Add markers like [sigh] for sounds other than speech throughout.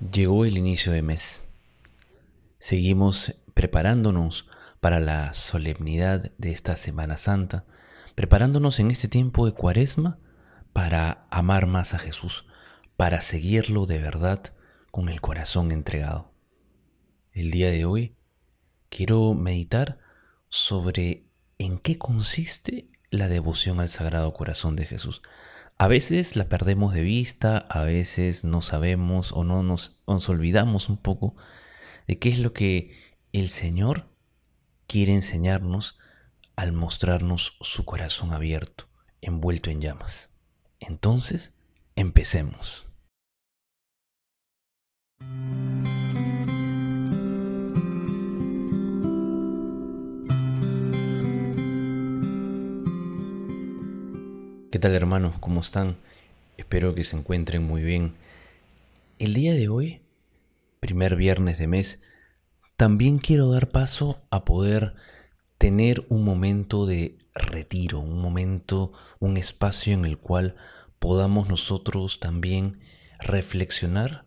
Llegó el inicio de mes. Seguimos preparándonos para la solemnidad de esta Semana Santa, preparándonos en este tiempo de Cuaresma para amar más a Jesús, para seguirlo de verdad con el corazón entregado. El día de hoy quiero meditar sobre en qué consiste la devoción al Sagrado Corazón de Jesús. A veces la perdemos de vista, a veces no sabemos o no nos, olvidamos un poco de qué es lo que el Señor quiere enseñarnos al mostrarnos su corazón abierto, envuelto en llamas. Entonces, empecemos. ¿Qué tal hermanos? ¿Cómo están? Espero que se encuentren muy bien. El día de hoy, primer viernes de mes, también quiero dar paso a poder tener un momento de retiro, un momento, un espacio en el cual podamos nosotros también reflexionar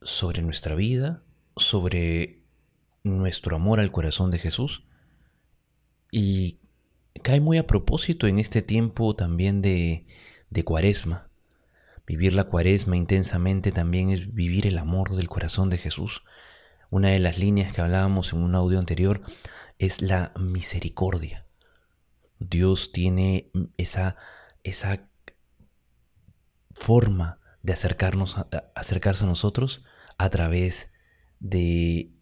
sobre nuestra vida, sobre nuestro amor al corazón de Jesús y cae muy a propósito en este tiempo también de, de cuaresma. Vivir la cuaresma intensamente también es vivir el amor del corazón de Jesús. Una de las líneas que hablábamos en un audio anterior es la misericordia. Dios tiene esa, esa forma de acercarnos acercarse a nosotros a través de,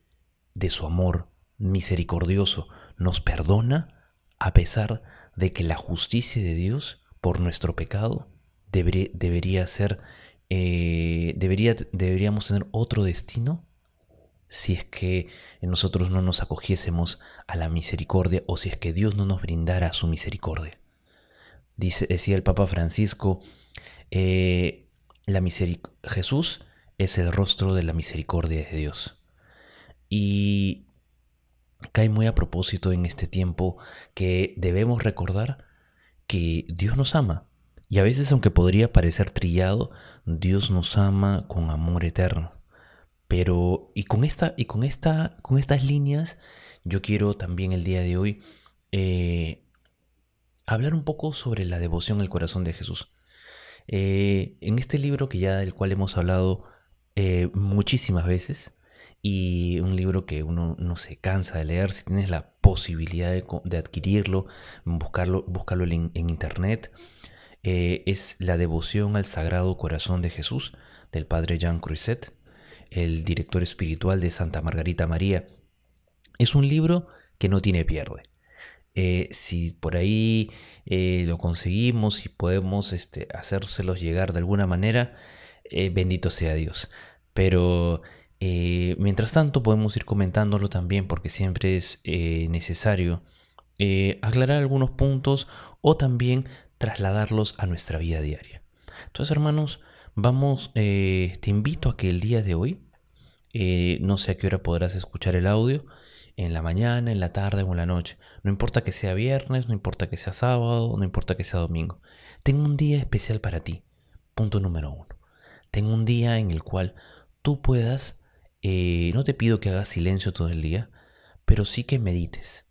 de su amor misericordioso. Nos perdona a pesar de que la justicia de Dios por nuestro pecado debería ser, eh, debería, deberíamos tener otro destino si es que nosotros no nos acogiésemos a la misericordia o si es que Dios no nos brindara su misericordia. Dice, decía el Papa Francisco, eh, la Jesús es el rostro de la misericordia de Dios. Y cae muy a propósito en este tiempo que debemos recordar que Dios nos ama. Y a veces, aunque podría parecer trillado, Dios nos ama con amor eterno. Pero, y con esta, y con esta, con estas líneas, yo quiero también el día de hoy eh, hablar un poco sobre la devoción al corazón de Jesús. Eh, en este libro que ya del cual hemos hablado eh, muchísimas veces, y un libro que uno no se cansa de leer. Si tienes la posibilidad de, adquirirlo, buscarlo, en, internet, eh, es La devoción al Sagrado Corazón de Jesús del padre Jean Cruiset, el director espiritual de Santa Margarita María. Es un libro que no tiene pierde. Eh, si por ahí eh, lo conseguimos y podemos este, hacérselos llegar de alguna manera, bendito sea Dios. Pero eh, mientras tanto podemos ir comentándolo también porque siempre es eh, necesario eh, aclarar algunos puntos o también trasladarlos a nuestra vida diaria. Entonces hermanos, vamos, te invito a que el día de hoy, no sé a qué hora podrás escuchar el audio, en la mañana, en la tarde o en la noche. No importa que sea viernes, no importa que sea sábado, no importa que sea domingo. Tengo un día especial para ti. Punto número uno. Tengo un día en el cual tú puedas eh, no te pido que hagas silencio todo el día, pero sí que medites.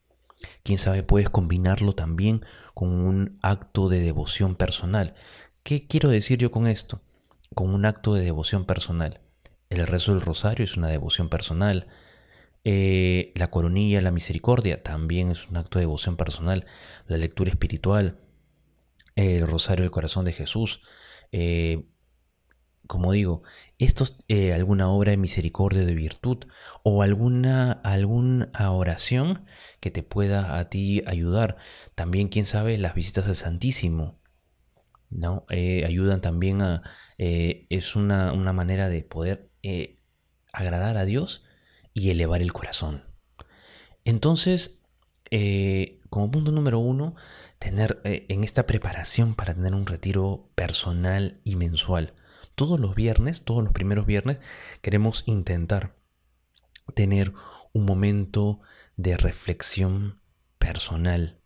Quién sabe, puedes combinarlo también con un acto de devoción personal. ¿Qué quiero decir yo con esto? Con un acto de devoción personal. El rezo del rosario es una devoción personal. Eh, la coronilla, la misericordia, también es un acto de devoción personal. La lectura espiritual, el rosario del corazón de Jesús, eh, como digo, esto es eh, alguna obra de misericordia de virtud o alguna, alguna oración que te pueda a ti ayudar. También, quién sabe, las visitas al Santísimo. ¿no? Eh, ayudan también a... Eh, es una, una, manera de poder agradar a Dios y elevar el corazón. Entonces, como punto número uno, tener en esta preparación para tener un retiro personal y mensual todos los viernes, todos los primeros viernes, queremos intentar tener un momento de reflexión personal.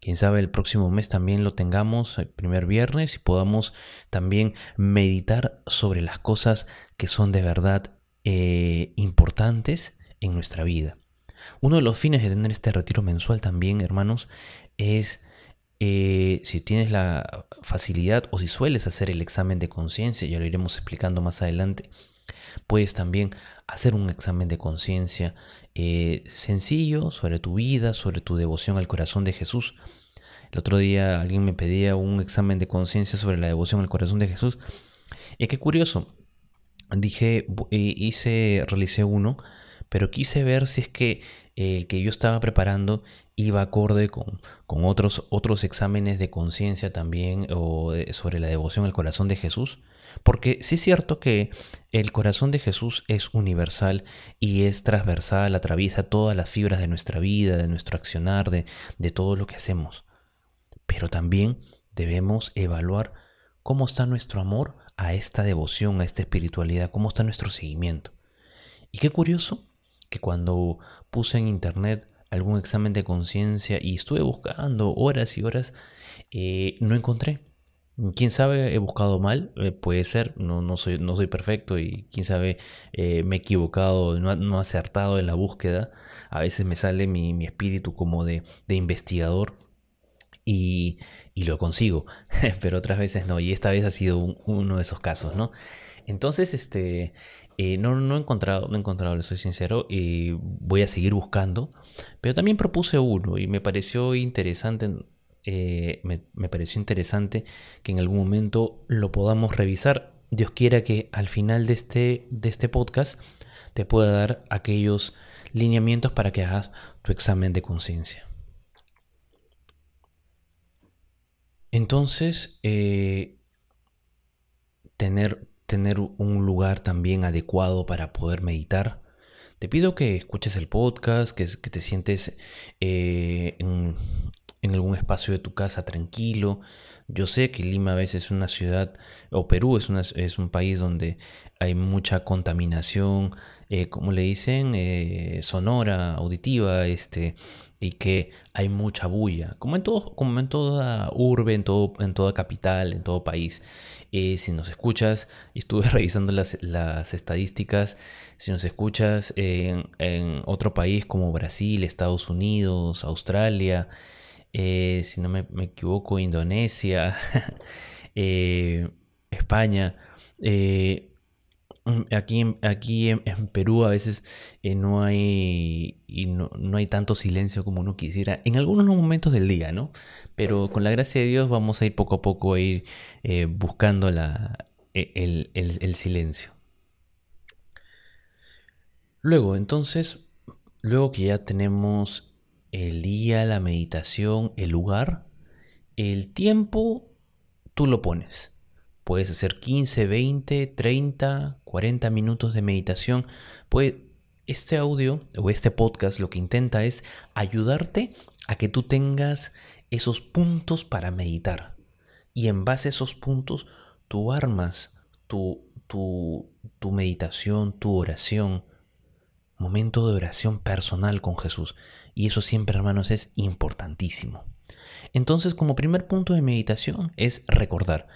Quién sabe el próximo mes también lo tengamos el primer viernes y podamos también meditar sobre las cosas que son de verdad eh, importantes en nuestra vida. Uno de los fines de tener este retiro mensual también, hermanos, es eh, si tienes la facilidad o si sueles hacer el examen de conciencia, ya lo iremos explicando más adelante, puedes también hacer un examen de conciencia eh, sencillo sobre tu vida, sobre tu devoción al corazón de Jesús. El otro día alguien me pedía un examen de conciencia sobre la devoción al corazón de Jesús. Y qué curioso, dije, eh, hice, realicé uno, pero quise ver si es que el que yo estaba preparando iba acorde con, con otros, otros exámenes de conciencia también o sobre la devoción al corazón de Jesús. Porque sí es cierto que el corazón de Jesús es universal y es transversal, atraviesa todas las fibras de nuestra vida, de nuestro accionar, de, de todo lo que hacemos. Pero también debemos evaluar cómo está nuestro amor a esta devoción, a esta espiritualidad, cómo está nuestro seguimiento. Y qué curioso que cuando puse en internet algún examen de conciencia y estuve buscando horas y horas, eh, no encontré. Quién sabe, he buscado mal, eh, puede ser, no, no, soy, no soy perfecto y quién sabe, eh, me he equivocado, no, no he acertado en la búsqueda. A veces me sale mi, mi espíritu como de, de investigador y, y, lo consigo, [laughs] pero otras veces no, y esta vez ha sido uno de esos casos, ¿no? Entonces, este, eh, no, no he encontrado, no he encontrado, le soy sincero, y voy a seguir buscando. Pero también propuse uno y me pareció interesante, eh, me, pareció interesante que en algún momento lo podamos revisar. Dios quiera que al final de este, de este podcast te pueda dar aquellos lineamientos para que hagas tu examen de conciencia. Entonces, eh, tener tener un lugar también adecuado para poder meditar. Te pido que escuches el podcast, que, te sientes eh, en, algún espacio de tu casa tranquilo. Yo sé que Lima a veces es una ciudad, o Perú es, es un país donde hay mucha contaminación, eh, como le dicen, eh, sonora, auditiva, este, y que hay mucha bulla, como en, todo, como en toda urbe, en, todo, en toda capital, en todo país. Eh, si nos escuchas, estuve [laughs] revisando las, estadísticas, si nos escuchas en, otro país como Brasil, Estados Unidos, Australia, eh, si no me, equivoco, Indonesia, [laughs] eh, España, Aquí, aquí en, Perú a veces no, hay, y no, hay tanto silencio como uno quisiera en algunos momentos del día, ¿no? Pero con la gracia de Dios vamos a ir poco a poco a ir eh, buscando la, e, el, el, silencio. Luego, entonces, luego que ya tenemos el día, la meditación, el lugar, el tiempo, tú lo pones. Puedes hacer 15, 20, 30, 40 minutos de meditación. Este audio o este podcast lo que intenta es ayudarte a que tú tengas esos puntos para meditar. Y en base a esos puntos, tú armas tu, tu, tu meditación, tu oración, momento de oración personal con Jesús. Y eso siempre, hermanos, es importantísimo. Entonces, como primer punto de meditación es recordar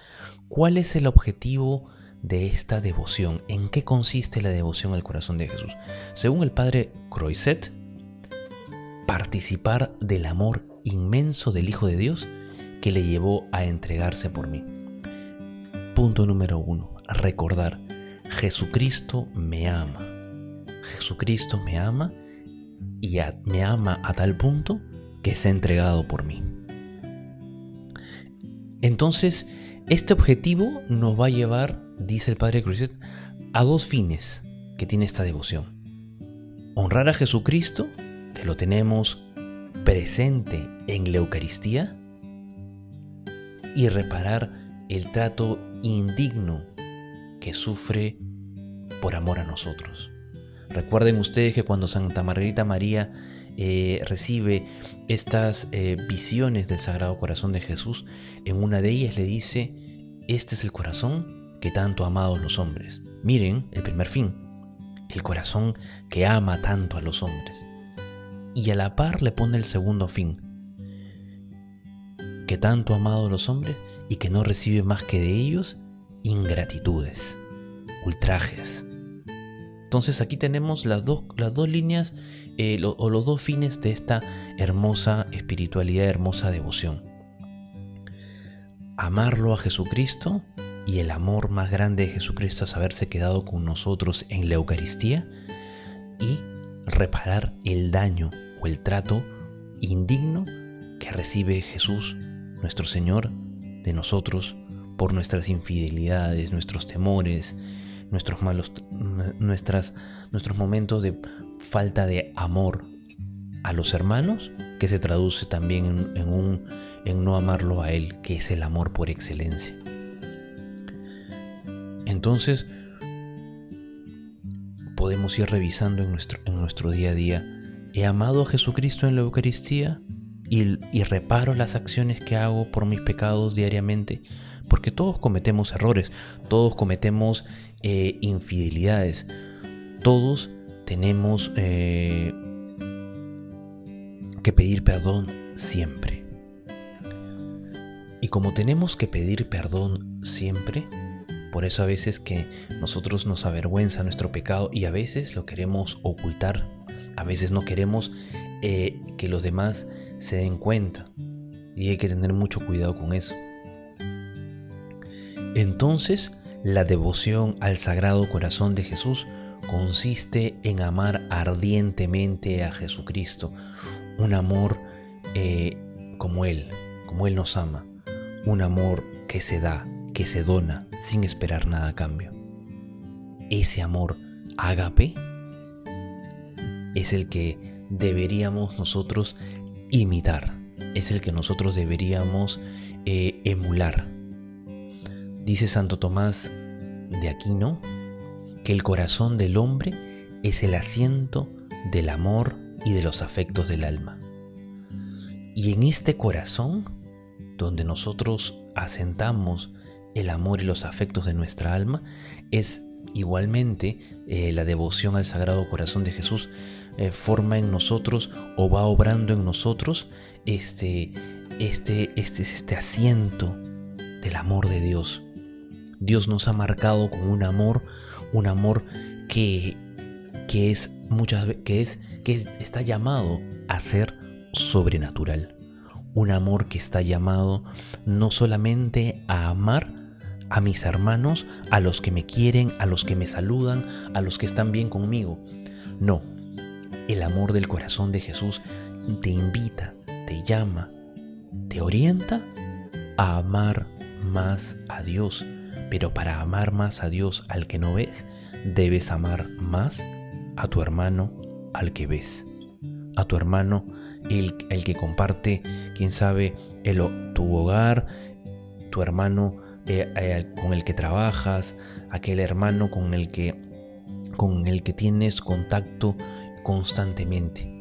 cuál es el objetivo de esta devoción, en qué consiste la devoción al corazón de Jesús. Según el padre Croiset, participar del amor inmenso del Hijo de Dios que le llevó a entregarse por mí. Punto número uno, recordar, Jesucristo me ama. Jesucristo me ama y me ama a tal punto que se ha entregado por mí. Entonces, este objetivo nos va a llevar, dice el Padre Cruzet, a dos fines que tiene esta devoción. Honrar a Jesucristo, que lo tenemos presente en la Eucaristía, y reparar el trato indigno que sufre por amor a nosotros. Recuerden ustedes que cuando Santa Margarita María eh, recibe estas eh, visiones del Sagrado Corazón de Jesús, en una de ellas le dice, este es el corazón que tanto ha amado los hombres. Miren el primer fin, el corazón que ama tanto a los hombres. Y a la par le pone el segundo fin, que tanto ha amado a los hombres y que no recibe más que de ellos ingratitudes, ultrajes. Entonces aquí tenemos las dos, las dos líneas eh, o los dos fines de esta hermosa espiritualidad, hermosa devoción. Amarlo a Jesucristo y el amor más grande de Jesucristo es haberse quedado con nosotros en la Eucaristía y reparar el daño o el trato indigno que recibe Jesús, nuestro Señor, de nosotros por nuestras infidelidades, nuestros temores, nuestros malos, nuestras, nuestros momentos de falta de amor a los hermanos, que se traduce también en, un, en no amarlo a Él, que es el amor por excelencia. Entonces, podemos ir revisando en nuestro, en nuestro día a día, ¿he amado a Jesucristo en la Eucaristía? Y, y reparo las acciones que hago por mis pecados diariamente, porque todos cometemos errores, todos cometemos eh, infidelidades, todos tenemos eh, que pedir perdón siempre. Y como tenemos que pedir perdón siempre, por eso a veces que nosotros nos avergüenza nuestro pecado y a veces lo queremos ocultar, a veces no queremos eh, que los demás se den cuenta y hay que tener mucho cuidado con eso. Entonces, la devoción al Sagrado Corazón de Jesús consiste en amar ardientemente a Jesucristo, un amor eh, como Él, como Él nos ama, un amor que se da, que se dona sin esperar nada a cambio. Ese amor ágape es el que deberíamos nosotros imitar, es el que nosotros deberíamos eh, emular Dice Santo Tomás de Aquino que el corazón del hombre es el asiento del amor y de los afectos del alma. Y en este corazón, donde nosotros asentamos el amor y los afectos de nuestra alma, es igualmente eh, la devoción al Sagrado Corazón de Jesús eh, forma en nosotros o va obrando en nosotros este, este, este, este asiento del amor de Dios Dios nos ha marcado con un amor, un amor que, que es muchas que es que está llamado a ser sobrenatural. Un amor que está llamado no solamente a amar a mis hermanos, a los que me quieren, a los que me saludan, a los que están bien conmigo. No, el amor del corazón de Jesús te invita, te llama, te orienta a amar más a Dios, pero para amar más a Dios al que no ves, debes amar más a tu hermano al que ves. A tu hermano, el, el que comparte, quién sabe, el, tu hogar, tu hermano eh, eh, con el que trabajas, aquel hermano con el que, con el que tienes contacto constantemente.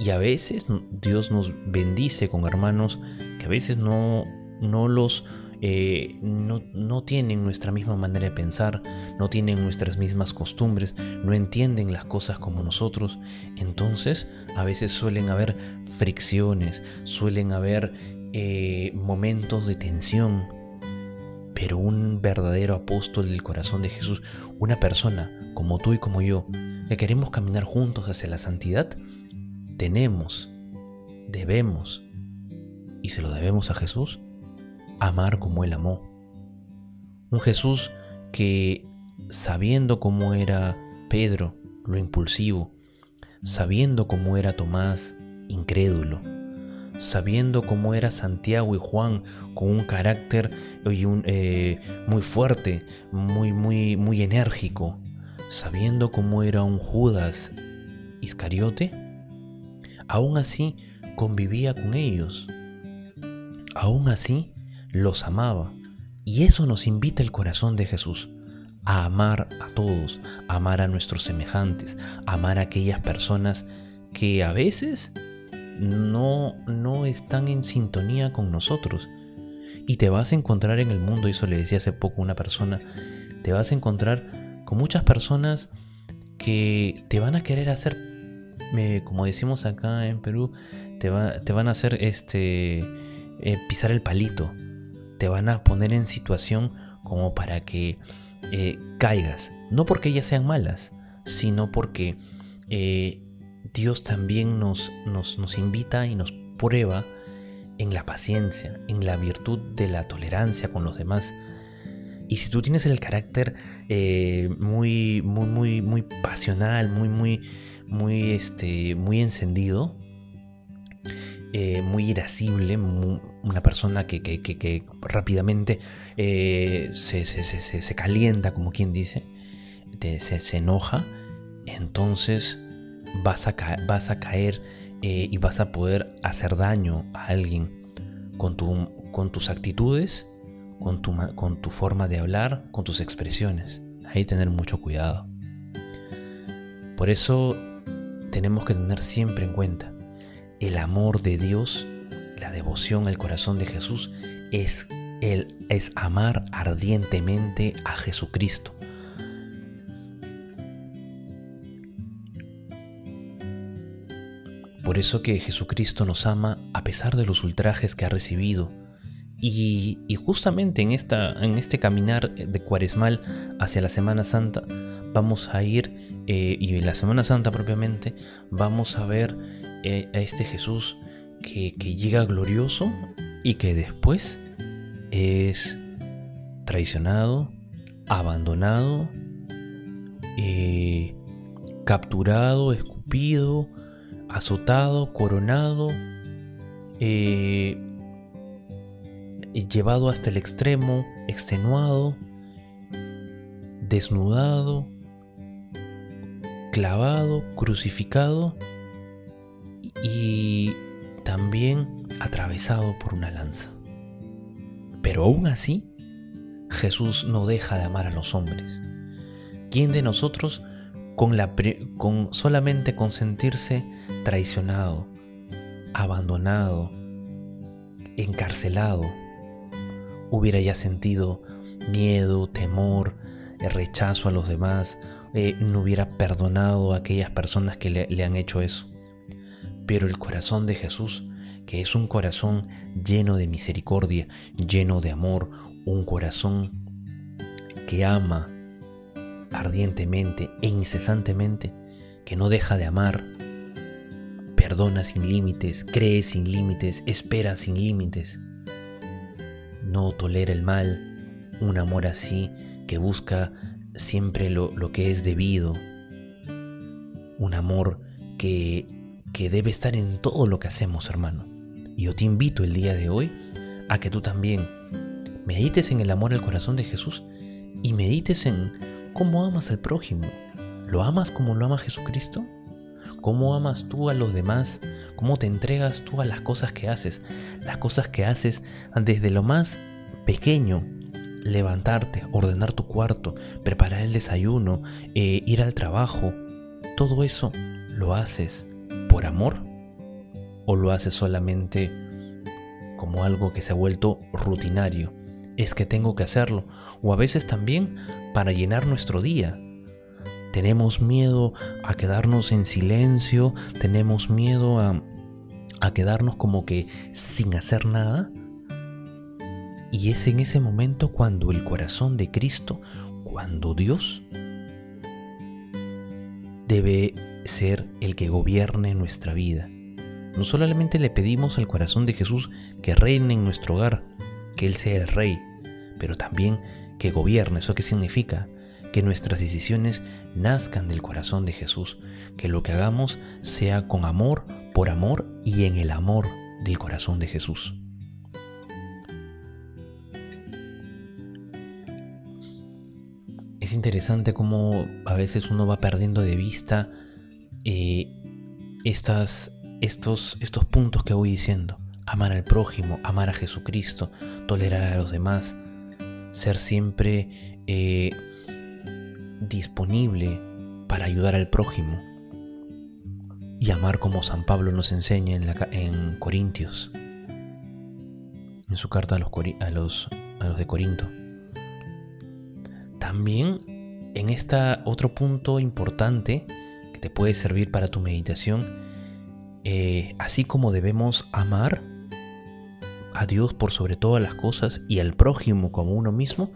Y a veces Dios nos bendice con hermanos que a veces no, no los eh, no, tienen nuestra misma manera de pensar, no tienen nuestras mismas costumbres, no entienden las cosas como nosotros. Entonces, a veces suelen haber fricciones, suelen haber eh, momentos de tensión. Pero un verdadero apóstol del corazón de Jesús, una persona como tú y como yo, que queremos caminar juntos hacia la santidad, tenemos, debemos, y se lo debemos a Jesús, amar como Él amó. Un Jesús que, sabiendo cómo era Pedro, lo impulsivo, sabiendo cómo era Tomás, incrédulo, sabiendo cómo era Santiago y Juan, con un carácter eh, muy fuerte, muy, muy, muy enérgico, sabiendo cómo era un Judas Iscariote, aún así convivía con ellos. Aún así los amaba. Y eso nos invita el corazón de Jesús, a amar a todos, a amar a nuestros semejantes, a amar a aquellas personas que a veces no, no están en sintonía con nosotros. Y te vas a encontrar en el mundo, eso le decía hace poco una persona, te vas a encontrar con muchas personas que te van a querer hacer, como decimos acá en Perú, te, te van a hacer este, eh, pisar el palito, te van a poner en situación como para que eh, caigas. No porque ellas sean malas, sino porque eh, Dios también nos, nos, invita y nos prueba en la paciencia, en la virtud de la tolerancia con los demás. Y si tú tienes el carácter eh, muy, muy, muy, muy pasional, muy, muy, muy, este, muy encendido, eh, muy irascible, una persona que, rápidamente eh, se, calienta, como quien dice, se, enoja, entonces vas a, caer y vas a poder hacer daño a alguien con, tu, con tus actitudes con tu, con tu forma de hablar, con tus expresiones. Ahí tener mucho cuidado. Por eso tenemos que tener siempre en cuenta el amor de Dios, la devoción al corazón de Jesús es el es amar ardientemente a Jesucristo. Por eso que Jesucristo nos ama a pesar de los ultrajes que ha recibido, y, justamente en, esta, en este caminar de cuaresmal hacia la Semana Santa vamos a ir, eh, y en la Semana Santa propiamente, vamos a ver a este Jesús que, llega glorioso y que después es traicionado, abandonado, eh, capturado, escupido, azotado, coronado, llevado hasta el extremo, extenuado, desnudado, clavado, crucificado y también atravesado por una lanza. Pero aún así, Jesús no deja de amar a los hombres. ¿Quién de nosotros con, la con solamente consentirse traicionado, abandonado, encarcelado, hubiera ya sentido miedo, temor, eh, rechazo a los demás, eh, no hubiera perdonado a aquellas personas que le, le han hecho eso. Pero el corazón de Jesús, que es un corazón lleno de misericordia, lleno de amor, un corazón que ama ardientemente e incesantemente, que no deja de amar, perdona sin límites, cree sin límites, espera sin límites, no tolera el mal, un amor así que busca siempre lo, que es debido, un amor que, que debe estar en todo lo que hacemos, hermano. Y yo te invito el día de hoy a que tú también medites en el amor al corazón de Jesús y medites en cómo amas al prójimo. ¿Lo amas como lo ama Jesucristo? ¿Cómo amas tú a los demás? ¿Cómo te entregas tú a las cosas que haces? Las cosas que haces desde lo más pequeño, levantarte, ordenar tu cuarto, preparar el desayuno, eh, ir al trabajo. Todo eso lo haces por amor o lo haces solamente como algo que se ha vuelto rutinario. Es que tengo que hacerlo. O a veces también para llenar nuestro día tenemos miedo a quedarnos en silencio, tenemos miedo a, quedarnos como que sin hacer nada. Y es en ese momento cuando el corazón de Cristo, cuando Dios debe ser el que gobierne nuestra vida. No solamente le pedimos al corazón de Jesús que reine en nuestro hogar, que Él sea el rey, pero también que gobierne. ¿Eso qué significa? que nuestras decisiones nazcan del corazón de Jesús, que lo que hagamos sea con amor, por amor y en el amor del corazón de Jesús. Es interesante cómo a veces uno va perdiendo de vista eh, estas, estos, estos puntos que voy diciendo. Amar al prójimo, amar a Jesucristo, tolerar a los demás, ser siempre eh, disponible para ayudar al prójimo y amar como San Pablo nos enseña en, la, en Corintios, en su carta a los, a, los, a los de Corinto. También en este otro punto importante te puede servir para tu meditación, eh, así como debemos amar a Dios por sobre todas las cosas y al prójimo como uno mismo,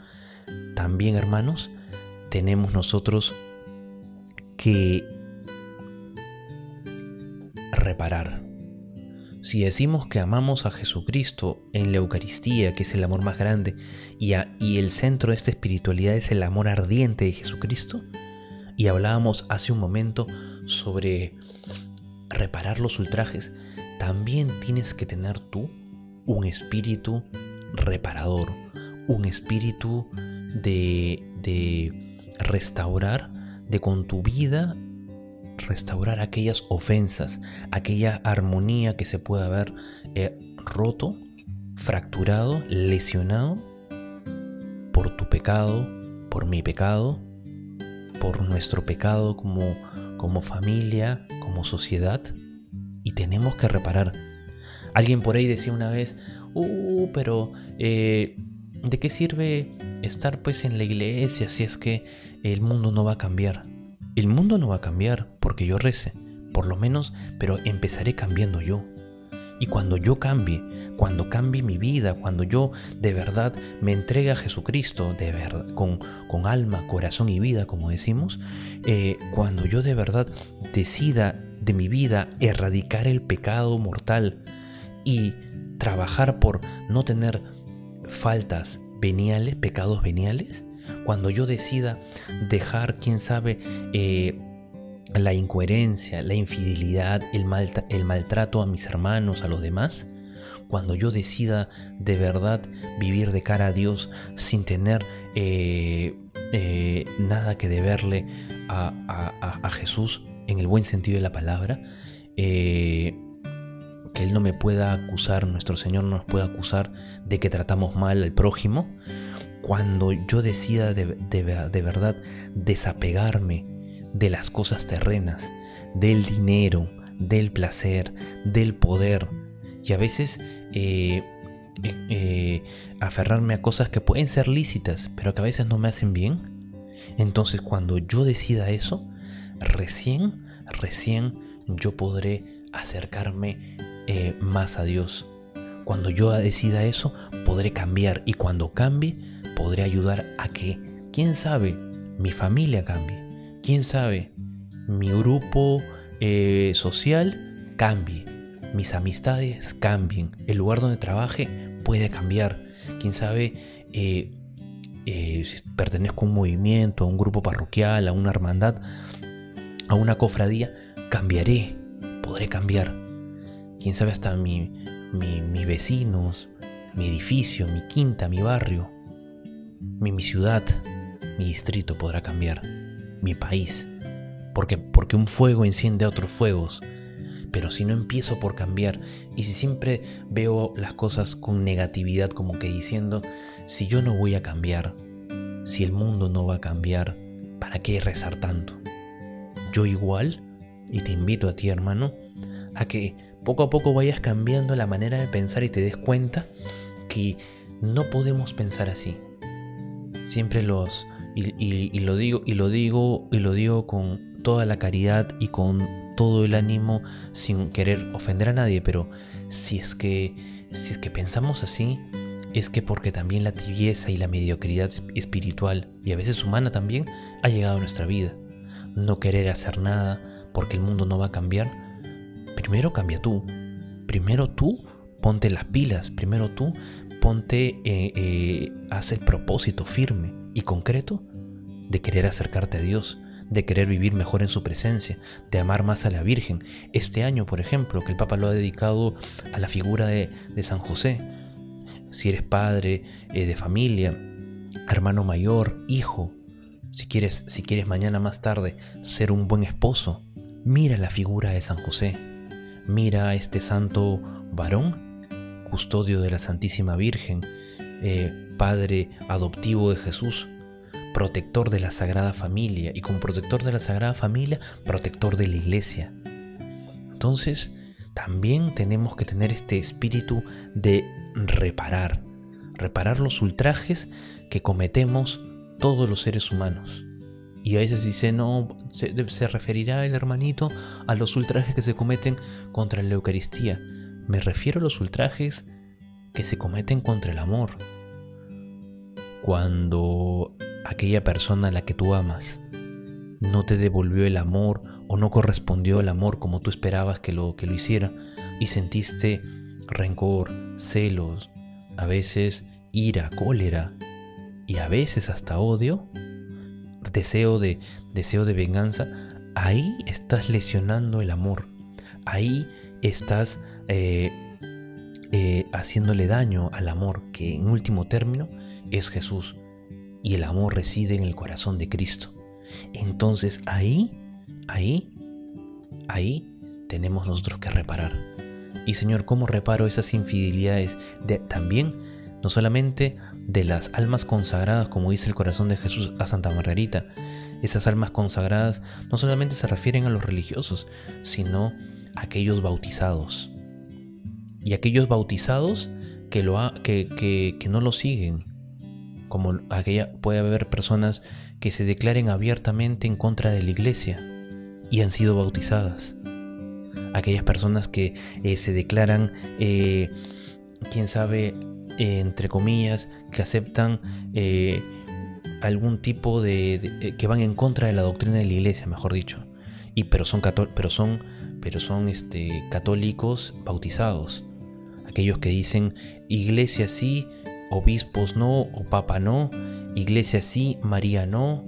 también hermanos, tenemos nosotros que reparar. Si decimos que amamos a Jesucristo en la Eucaristía, que es el amor más grande, y, y, el centro de esta espiritualidad es el amor ardiente de Jesucristo, y hablábamos hace un momento sobre reparar los ultrajes, también tienes que tener tú un espíritu reparador, un espíritu de, de restaurar, de con tu vida restaurar aquellas ofensas, aquella armonía que se puede haber eh, roto, fracturado, lesionado por tu pecado, por mi pecado, por nuestro pecado como, como familia, como sociedad, y tenemos que reparar. Alguien por ahí decía una vez, uh, pero eh, ¿de qué sirve estar pues en la iglesia si es que el mundo no va a cambiar? El mundo no va a cambiar porque yo rece, por lo menos, pero empezaré cambiando yo. Y cuando yo cambie, cuando cambie mi vida, cuando yo de verdad me entregue a Jesucristo, de con, con alma, corazón y vida, como decimos, eh, cuando yo de verdad decida de mi vida erradicar el pecado mortal y trabajar por no tener faltas veniales, pecados veniales, cuando yo decida dejar, quién sabe, eh, la incoherencia, la infidelidad, el, maltrato a mis hermanos, a los demás, cuando yo decida de verdad vivir de cara a Dios sin tener eh, eh, nada que deberle a, a, Jesús en el buen sentido de la palabra, que Él no me pueda acusar, nuestro Señor no nos pueda acusar de que tratamos mal al prójimo, cuando yo decida de, verdad desapegarme de las cosas terrenas, del dinero, del placer, del poder, y a veces eh, eh, eh, aferrarme a cosas que pueden ser lícitas, pero que a veces no me hacen bien, entonces cuando yo decida eso, recién, recién yo podré acercarme más a Dios. Cuando yo decida eso, podré cambiar. Y cuando cambie, podré ayudar a que, quién sabe, mi familia cambie, quién sabe, mi grupo eh, social cambie, mis amistades cambien, el lugar donde trabaje puede cambiar, quién sabe, eh, eh, si pertenezco a un movimiento, a un grupo parroquial, a una hermandad, a una cofradía, cambiaré, podré cambiar. Quién sabe hasta mi, mis vecinos, mi edificio, mi quinta, mi barrio, mi, mi ciudad, mi distrito podrá cambiar, mi país, porque, porque un fuego enciende otros fuegos. Pero si no empiezo por cambiar y si siempre veo las cosas con negatividad como que diciendo, si yo no voy a cambiar, si el mundo no va a cambiar, ¿para qué rezar tanto? Yo igual, y te invito a ti hermano, a que poco a poco vayas cambiando la manera de pensar y te des cuenta que no podemos pensar así. Siempre los y, lo digo y lo digo y lo digo con toda la caridad y con todo el ánimo sin querer ofender a nadie, pero si es que si es que pensamos así es que porque también la tibieza y la mediocridad espiritual y a veces humana también ha llegado a nuestra vida. No querer hacer nada porque el mundo no va a cambiar. Primero cambia tú. Primero tú ponte las pilas. Primero tú ponte, eh, eh, haz el propósito firme y concreto de querer acercarte a Dios, de querer vivir mejor en su presencia, de amar más a la Virgen. Este año, por ejemplo, que el Papa lo ha dedicado a la figura de, San José. Si eres padre eh, de familia, hermano mayor, hijo, si quieres, si quieres mañana más tarde ser un buen esposo, mira la figura de San José. Mira a este santo varón custodio de la Santísima Virgen, eh, Padre adoptivo de Jesús, protector de la Sagrada Familia y como protector de la Sagrada Familia, protector de la Iglesia. Entonces, también tenemos que tener este espíritu de reparar, reparar los ultrajes que cometemos todos los seres humanos. Y a veces dice, no, se, referirá el hermanito a los ultrajes que se cometen contra la Eucaristía. Me refiero a los ultrajes que se cometen contra el amor. Cuando aquella persona a la que tú amas no te devolvió el amor o no correspondió el amor como tú esperabas que lo, que lo hiciera y sentiste rencor, celos, a veces ira, cólera y a veces hasta odio, deseo de, deseo de venganza, ahí estás lesionando el amor. Ahí estás eh, eh, haciéndole daño al amor, que en último término es Jesús. Y el amor reside en el corazón de Cristo. Entonces ahí, ahí, ahí tenemos nosotros que reparar. Y Señor, ¿cómo reparo esas infidelidades? De, también, no solamente de las almas consagradas, como dice el corazón de Jesús a Santa Margarita. Esas almas consagradas no solamente se refieren a los religiosos, sino a aquellos bautizados. Y aquellos bautizados que, que no lo siguen. Como aquella, puede haber personas que se declaren abiertamente en contra de la iglesia y han sido bautizadas. Aquellas personas que eh, se declaran, eh, quién sabe, eh, entre comillas, que aceptan algún tipo de, que van en contra de la doctrina de la iglesia, mejor dicho. Y pero son pero son pero son este católicos bautizados. Aquellos que dicen iglesia sí, obispos no o papa no, iglesia sí, María no,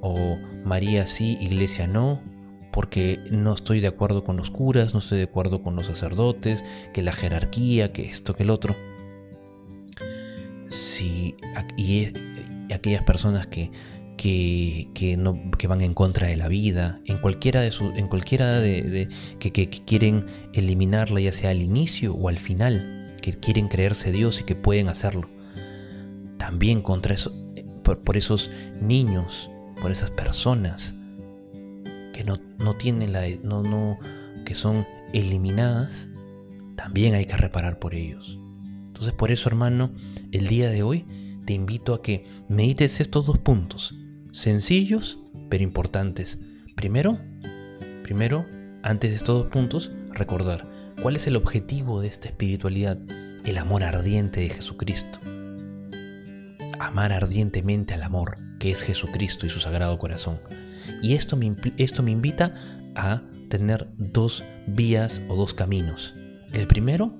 o María sí, iglesia no, porque no estoy de acuerdo con los curas, no estoy de acuerdo con los sacerdotes, que la jerarquía, que esto, que el otro. Sí, y aquellas personas que, que, no, que van en contra de la vida, en cualquiera de, su, en cualquiera de, que, que, quieren eliminarla, ya sea al inicio o al final, que quieren creerse Dios y que pueden hacerlo. También contra eso, por, esos niños, por esas personas que no, no tienen la, no, no, que son eliminadas, también hay que reparar por ellos. Entonces por eso hermano, el día de hoy te invito a que medites estos dos puntos, sencillos pero importantes. Primero, primero, antes de estos dos puntos, recordar cuál es el objetivo de esta espiritualidad, el amor ardiente de Jesucristo amar ardientemente al amor, que es Jesucristo y su sagrado corazón. Y esto me, esto me invita a tener dos vías o dos caminos. El primero,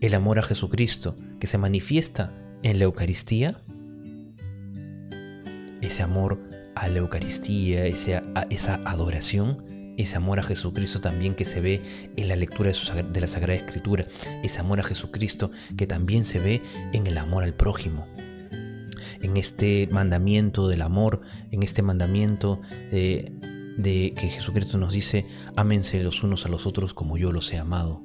el amor a Jesucristo, que se manifiesta en la Eucaristía. Ese amor a la Eucaristía, ese, esa adoración, ese amor a Jesucristo también que se ve en la lectura de, de la Sagrada Escritura, ese amor a Jesucristo que también se ve en el amor al prójimo, en este mandamiento del amor, en este mandamiento de, que Jesucristo nos dice, ámense los unos a los otros como yo los he amado.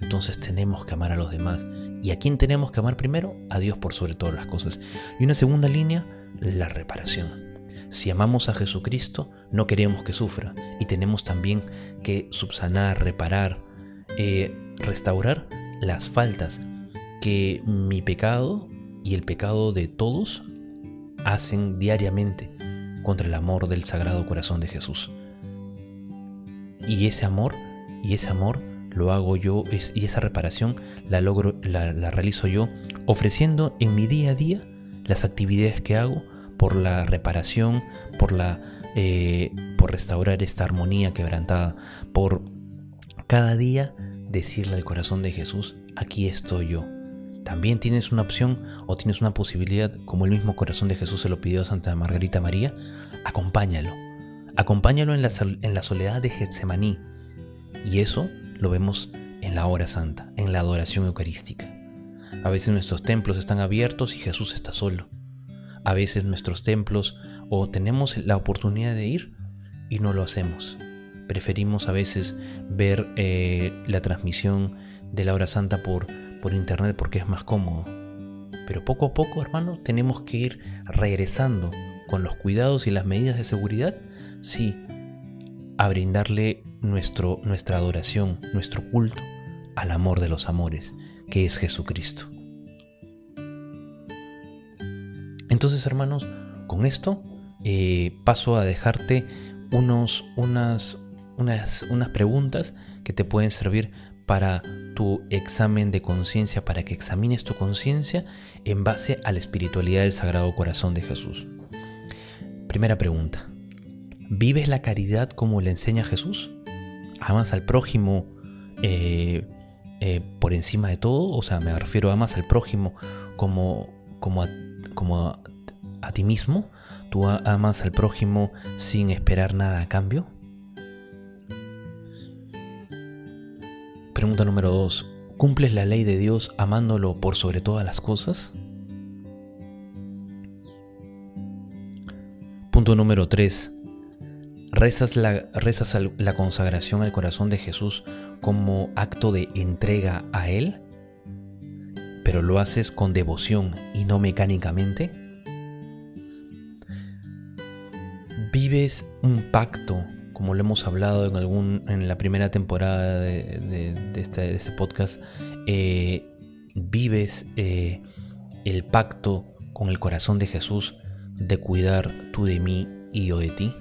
Entonces tenemos que amar a los demás. ¿Y a quién tenemos que amar primero? A Dios por sobre todas las cosas. Y una segunda línea, la reparación. Si amamos a Jesucristo, no queremos que sufra y tenemos también que subsanar, reparar, eh, restaurar las faltas que mi pecado y el pecado de todos hacen diariamente contra el amor del Sagrado Corazón de Jesús. Y ese amor, y ese amor lo hago yo, y esa reparación la logro, la, realizo yo, ofreciendo en mi día a día las actividades que hago por la reparación, por la eh, por restaurar esta armonía quebrantada, por cada día decirle al corazón de Jesús, aquí estoy yo, también tienes una opción o tienes una posibilidad, como el mismo corazón de Jesús se lo pidió a Santa Margarita María, acompáñalo. Acompáñalo en la, en la soledad de Getsemaní. Y eso lo vemos en la hora santa, en la adoración eucarística. A veces nuestros templos están abiertos y Jesús está solo. A veces nuestros templos o tenemos la oportunidad de ir y no lo hacemos. Preferimos a veces ver eh, la transmisión de la hora santa por por internet porque es más cómodo. Pero poco a poco, hermano, tenemos que ir regresando con los cuidados y las medidas de seguridad, sí, a brindarle nuestro, nuestra adoración, nuestro culto al amor de los amores, que es Jesucristo. Entonces, hermanos, con esto eh, paso a dejarte unos, unas, unas, unas preguntas que te pueden servir para tu examen de conciencia, para que examines tu conciencia en base a la espiritualidad del Sagrado Corazón de Jesús. Primera pregunta. ¿Vives la caridad como le enseña Jesús? ¿Amas al prójimo eh, eh, por encima de todo? O sea, me refiero, ¿amas al prójimo como, como, como a ti mismo? ¿Tú amas al prójimo sin esperar nada a cambio? Pregunta número 2. ¿Cumples la ley de Dios amándolo por sobre todas las cosas? Punto número 3. ¿Rezas, la, ¿Rezas la consagración al corazón de Jesús como acto de entrega a Él? ¿Pero lo haces con devoción y no mecánicamente? ¿Vives un pacto como lo hemos hablado en, algún, en la primera temporada de, este, este, podcast, eh, vives eh, el pacto con el corazón de Jesús de cuidar tú de mí y yo de ti.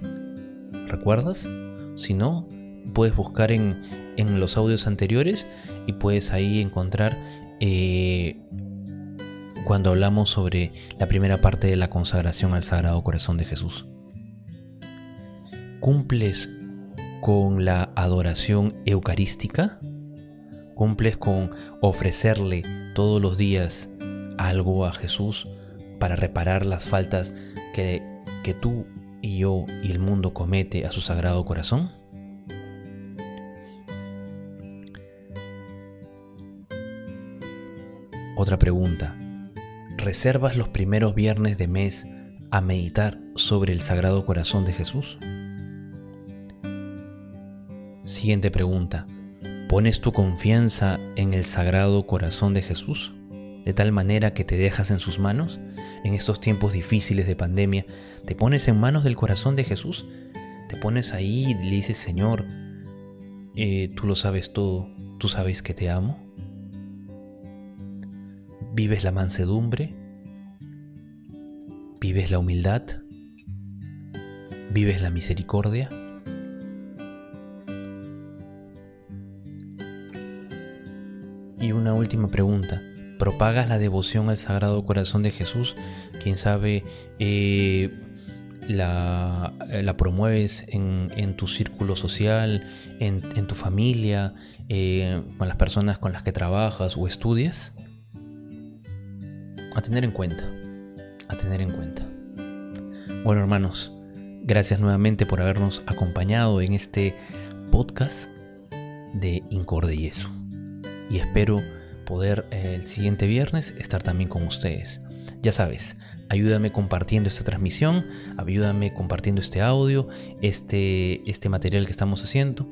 ¿Recuerdas? Si no, puedes buscar en, los audios anteriores y puedes ahí encontrar eh, cuando hablamos sobre la primera parte de la consagración al Sagrado Corazón de Jesús cumples con la adoración eucarística, cumples con ofrecerle todos los días algo a Jesús para reparar las faltas que, que tú y yo y el mundo comete a su sagrado corazón? Otra pregunta. ¿Reservas los primeros viernes de mes a meditar sobre el Sagrado Corazón de Jesús? Siguiente pregunta. ¿Pones tu confianza en el Sagrado Corazón de Jesús? De tal manera que te dejas en sus manos. En estos tiempos difíciles de pandemia, ¿te pones en manos del corazón de Jesús? ¿Te pones ahí y le dices, Señor, eh, tú lo sabes todo, tú sabes que te amo? ¿Vives la mansedumbre? ¿Vives la humildad? ¿Vives la misericordia? Y una última pregunta. ¿Propagas la devoción al Sagrado Corazón de Jesús? Quién sabe, eh, la, eh, la, promueves en, tu círculo social, en, tu familia, eh, con las personas con las que trabajas o estudias. A tener en cuenta. A tener en cuenta. Bueno, hermanos, gracias nuevamente por habernos acompañado en este podcast de Incorde y espero poder eh, el siguiente viernes estar también con ustedes. Ya sabes, ayúdame compartiendo esta transmisión, ayúdame compartiendo este audio, este, este material que estamos haciendo.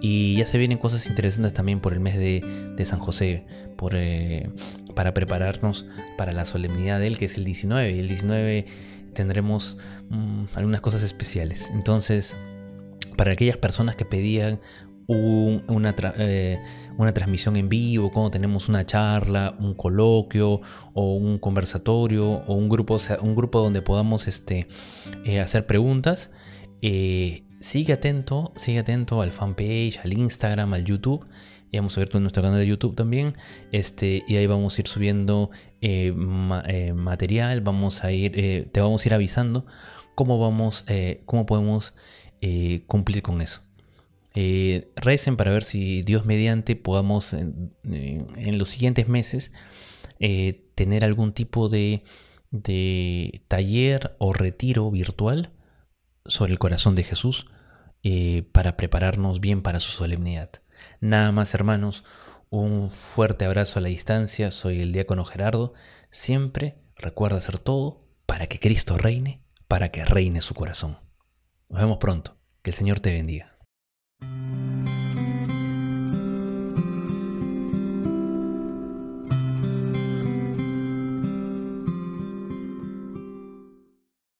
Y ya se vienen cosas interesantes también por el mes de, San José, por, eh, para prepararnos para la solemnidad de él, que es el 19. Y el 19 tendremos mm, algunas cosas especiales. Entonces, para aquellas personas que pedían una, eh, una transmisión en vivo, cuando tenemos una charla, un coloquio o un conversatorio o un grupo, un grupo donde podamos este, eh, hacer preguntas. Eh, sigue atento, sigue atento al fanpage, al Instagram, al YouTube. Y vamos a ver nuestro canal de YouTube también. Este, y ahí vamos a ir subiendo material. Vamos a ir, te vamos a ir avisando cómo vamos, cómo podemos cumplir con eso. Eh, recen para ver si Dios mediante podamos en, los siguientes meses eh, tener algún tipo de, taller o retiro virtual sobre el corazón de Jesús eh, para prepararnos bien para su solemnidad. Nada más hermanos, un fuerte abrazo a la distancia, soy el diácono Gerardo, siempre recuerda hacer todo para que Cristo reine, para que reine su corazón. Nos vemos pronto, que el Señor te bendiga. Thank you.